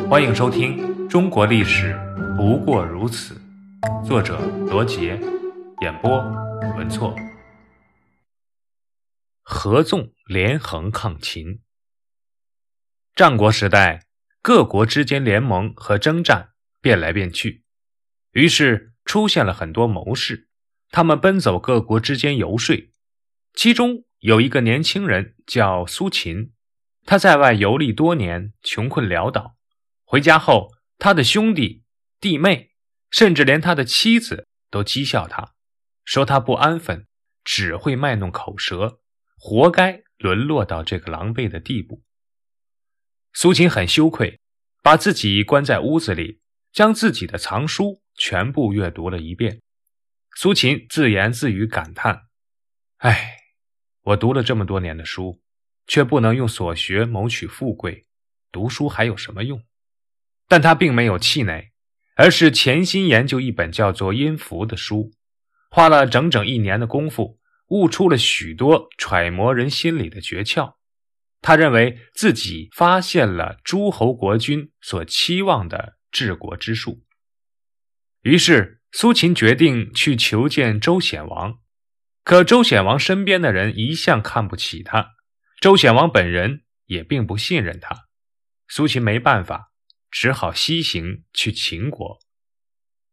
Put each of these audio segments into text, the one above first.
欢迎收听《中国历史不过如此》，作者罗杰，演播文措。合纵连横抗秦。战国时代，各国之间联盟和征战变来变去，于是出现了很多谋士，他们奔走各国之间游说。其中有一个年轻人叫苏秦，他在外游历多年，穷困潦倒。回家后，他的兄弟、弟妹，甚至连他的妻子都讥笑他，说他不安分，只会卖弄口舌，活该沦落到这个狼狈的地步。苏秦很羞愧，把自己关在屋子里，将自己的藏书全部阅读了一遍。苏秦自言自语感叹：“唉。”我读了这么多年的书，却不能用所学谋取富贵，读书还有什么用？但他并没有气馁，而是潜心研究一本叫做《音符》的书，花了整整一年的功夫，悟出了许多揣摩人心理的诀窍。他认为自己发现了诸侯国君所期望的治国之术，于是苏秦决定去求见周显王。可周显王身边的人一向看不起他，周显王本人也并不信任他。苏秦没办法，只好西行去秦国。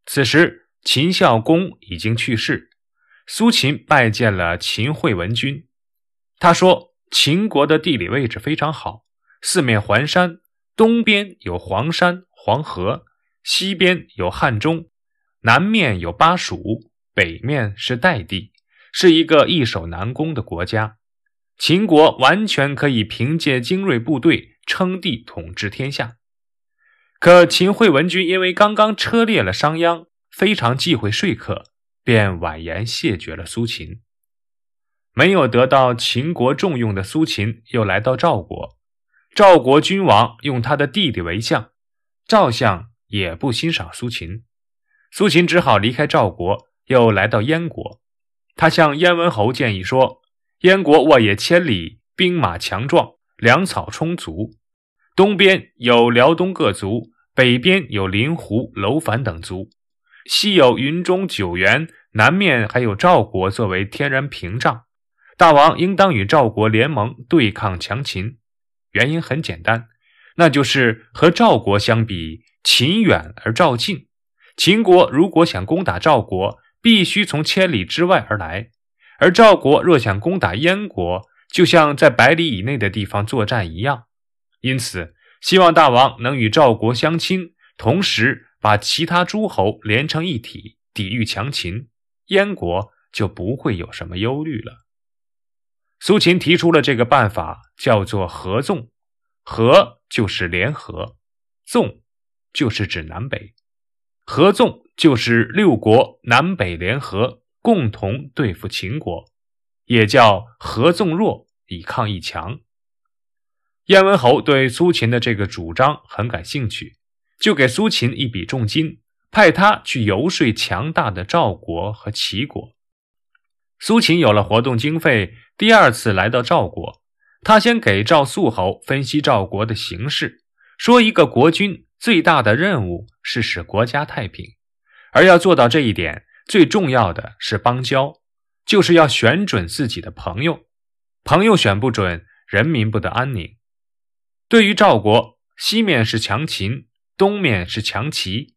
此时秦孝公已经去世，苏秦拜见了秦惠文君。他说：“秦国的地理位置非常好，四面环山，东边有黄山黄河，西边有汉中，南面有巴蜀，北面是代地。”是一个易守难攻的国家，秦国完全可以凭借精锐部队称帝统治天下。可秦惠文君因为刚刚车裂了商鞅，非常忌讳说客，便婉言谢绝了苏秦。没有得到秦国重用的苏秦，又来到赵国。赵国君王用他的弟弟为相，赵相也不欣赏苏秦，苏秦只好离开赵国，又来到燕国。他向燕文侯建议说：“燕国沃野千里，兵马强壮，粮草充足。东边有辽东各族，北边有临湖、楼烦等族，西有云中、九原，南面还有赵国作为天然屏障。大王应当与赵国联盟对抗强秦。原因很简单，那就是和赵国相比，秦远而赵近。秦国如果想攻打赵国，必须从千里之外而来，而赵国若想攻打燕国，就像在百里以内的地方作战一样。因此，希望大王能与赵国相亲，同时把其他诸侯连成一体，抵御强秦，燕国就不会有什么忧虑了。苏秦提出了这个办法，叫做合纵。合就是联合，纵就是指南北。合纵就是六国南北联合，共同对付秦国，也叫合纵弱以抗一强。燕文侯对苏秦的这个主张很感兴趣，就给苏秦一笔重金，派他去游说强大的赵国和齐国。苏秦有了活动经费，第二次来到赵国，他先给赵肃侯分析赵国的形势，说一个国君。最大的任务是使国家太平，而要做到这一点，最重要的是邦交，就是要选准自己的朋友。朋友选不准，人民不得安宁。对于赵国，西面是强秦，东面是强齐，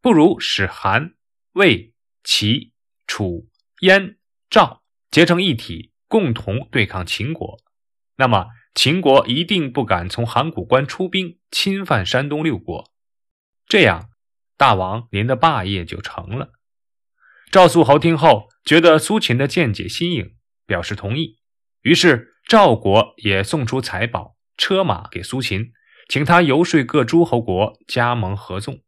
不如使韩、魏、齐、楚、燕、赵结成一体，共同对抗秦国。那么。秦国一定不敢从函谷关出兵侵犯山东六国，这样大王您的霸业就成了。赵肃侯听后觉得苏秦的见解新颖，表示同意。于是赵国也送出财宝、车马给苏秦，请他游说各诸侯国加盟合纵。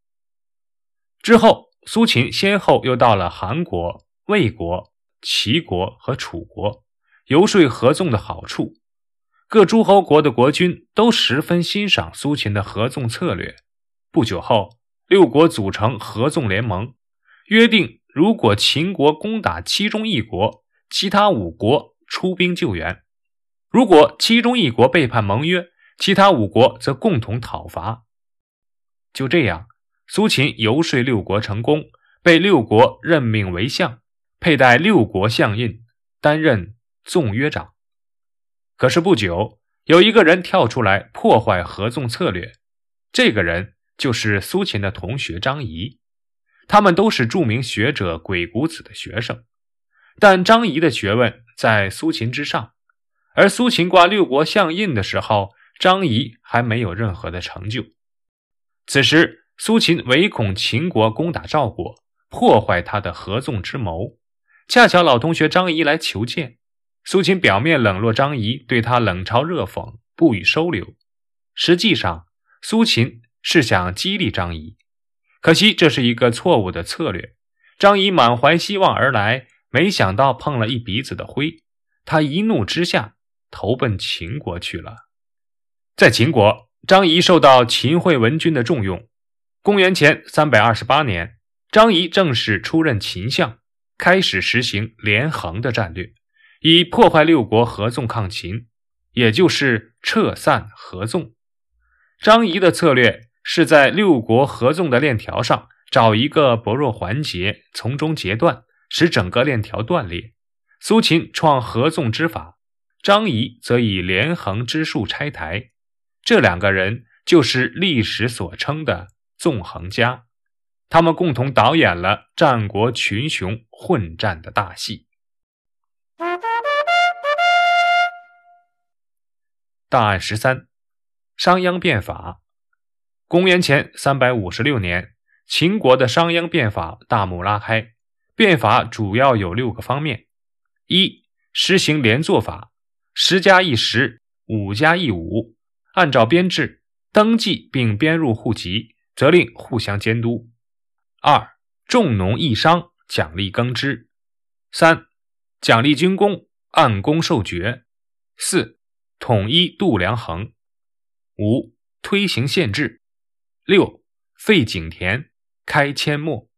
之后，苏秦先后又到了韩国、魏国、齐国和楚国，游说合纵的好处。各诸侯国的国君都十分欣赏苏秦的合纵策略。不久后，六国组成合纵联盟，约定如果秦国攻打其中一国，其他五国出兵救援；如果其中一国背叛盟约，其他五国则共同讨伐。就这样，苏秦游说六国成功，被六国任命为相，佩戴六国相印，担任纵约长。可是不久，有一个人跳出来破坏合纵策略，这个人就是苏秦的同学张仪。他们都是著名学者鬼谷子的学生，但张仪的学问在苏秦之上。而苏秦挂六国相印的时候，张仪还没有任何的成就。此时，苏秦唯恐秦国攻打赵国，破坏他的合纵之谋。恰巧老同学张仪来求见，苏秦表面冷落张仪，对他冷嘲热讽，不予收留。实际上，苏秦是想激励张仪。可惜这是一个错误的策略。张仪满怀希望而来，没想到碰了一鼻子的灰。他一怒之下投奔秦国去了。在秦国，张仪受到秦惠文君的重用。公元前三百二十八年，张仪正式出任秦相，开始实行连横的战略，以破坏六国合纵抗秦，也就是撤散合纵。张仪的策略。是在六国合纵的链条上找一个薄弱环节，从中截断，使整个链条断裂。苏秦创合纵之法，张仪则以连横之术拆台。这两个人就是历史所称的纵横家，他们共同导演了战国群雄混战的大戏。大案十三：商鞅变法。公元前三百五十六年，秦国的商鞅变法大幕拉开。变法主要有六个方面：一、实行连坐法，十加一十，五加一五，按照编制登记并编入户籍，责令互相监督；二、重农抑商，奖励耕织；三、奖励军功，按功受爵；四、统一度量衡；五、推行县制。六废井田，开阡陌。